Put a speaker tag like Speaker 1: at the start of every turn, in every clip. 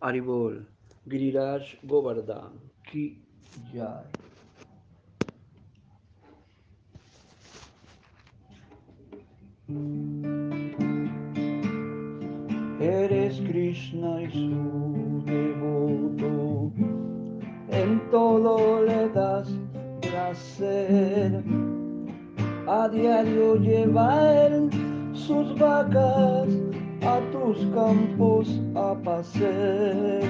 Speaker 1: Aribol, Giriraj Govardhan, Ki Jai. Eres Krishna y su devoto, en todo le das placer. A diario lleva él sus vacas a tus campos a pasear.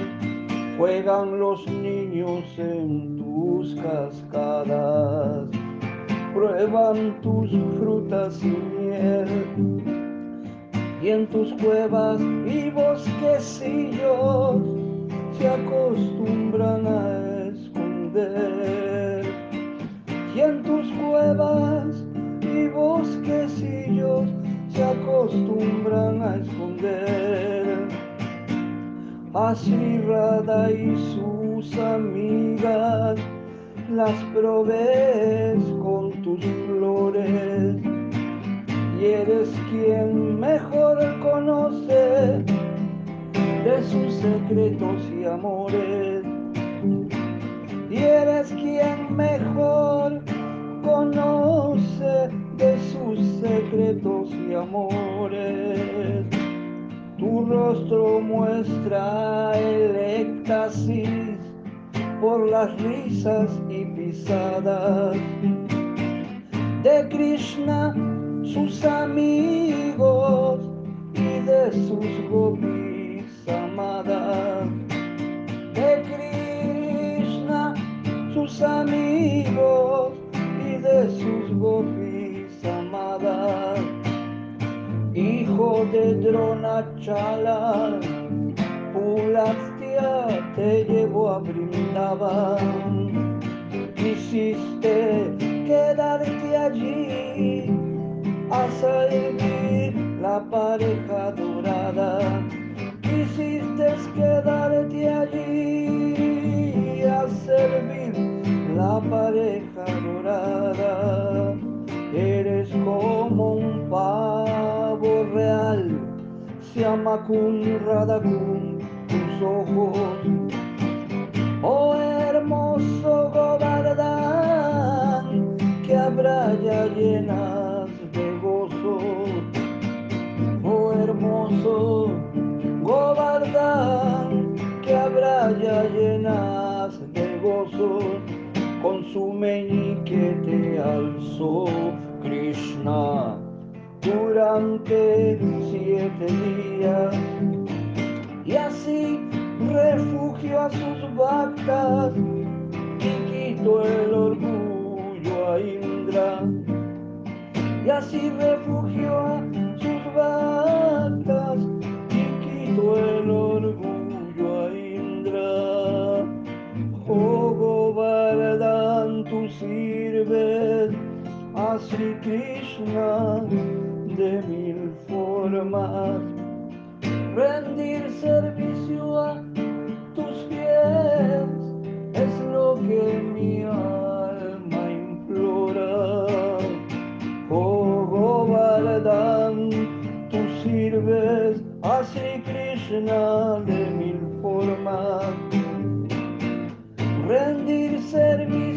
Speaker 1: Juegan los niños en tus cascadas, prueban tus frutas y miel y en tus cuevas y bosquecillos se acostumbran a esconder. Y en tus cuevas Y sus amigas las provees con tus flores y eres quien mejor conoce de sus secretos y amores. Y eres quien mejor conoce de sus secretos y amores. Rostro muestra el éxtasis por las risas y pisadas de Krishna sus amigos y de sus gopis amadas. De Krishna, sus amigos y de sus gopis De Dronachala, Pulastia te llevó a Brindavan. Quisiste quedarte allí a servir la pareja dorada. Quisiste quedarte allí a servir la pareja se llama con tus ojos. Oh hermoso Govardhan, que habrá ya llenas de gozo. Oh hermoso Govardhan, que habrá ya llenas de gozo con su meñique te alzó Krishna durante siete días. Y así refugio a sus vacas y quitó el orgullo a Indra. Y así refugio a sus vacas y quitó el orgullo a Indra. Oh Govardhan tú sirves Rama Sri Krishna de mil formas, rendir servicio a tus pies es lo que mi alma implora. Oh Govardhan, tú sirves a Sri Krishna de mil formas, rendir servicio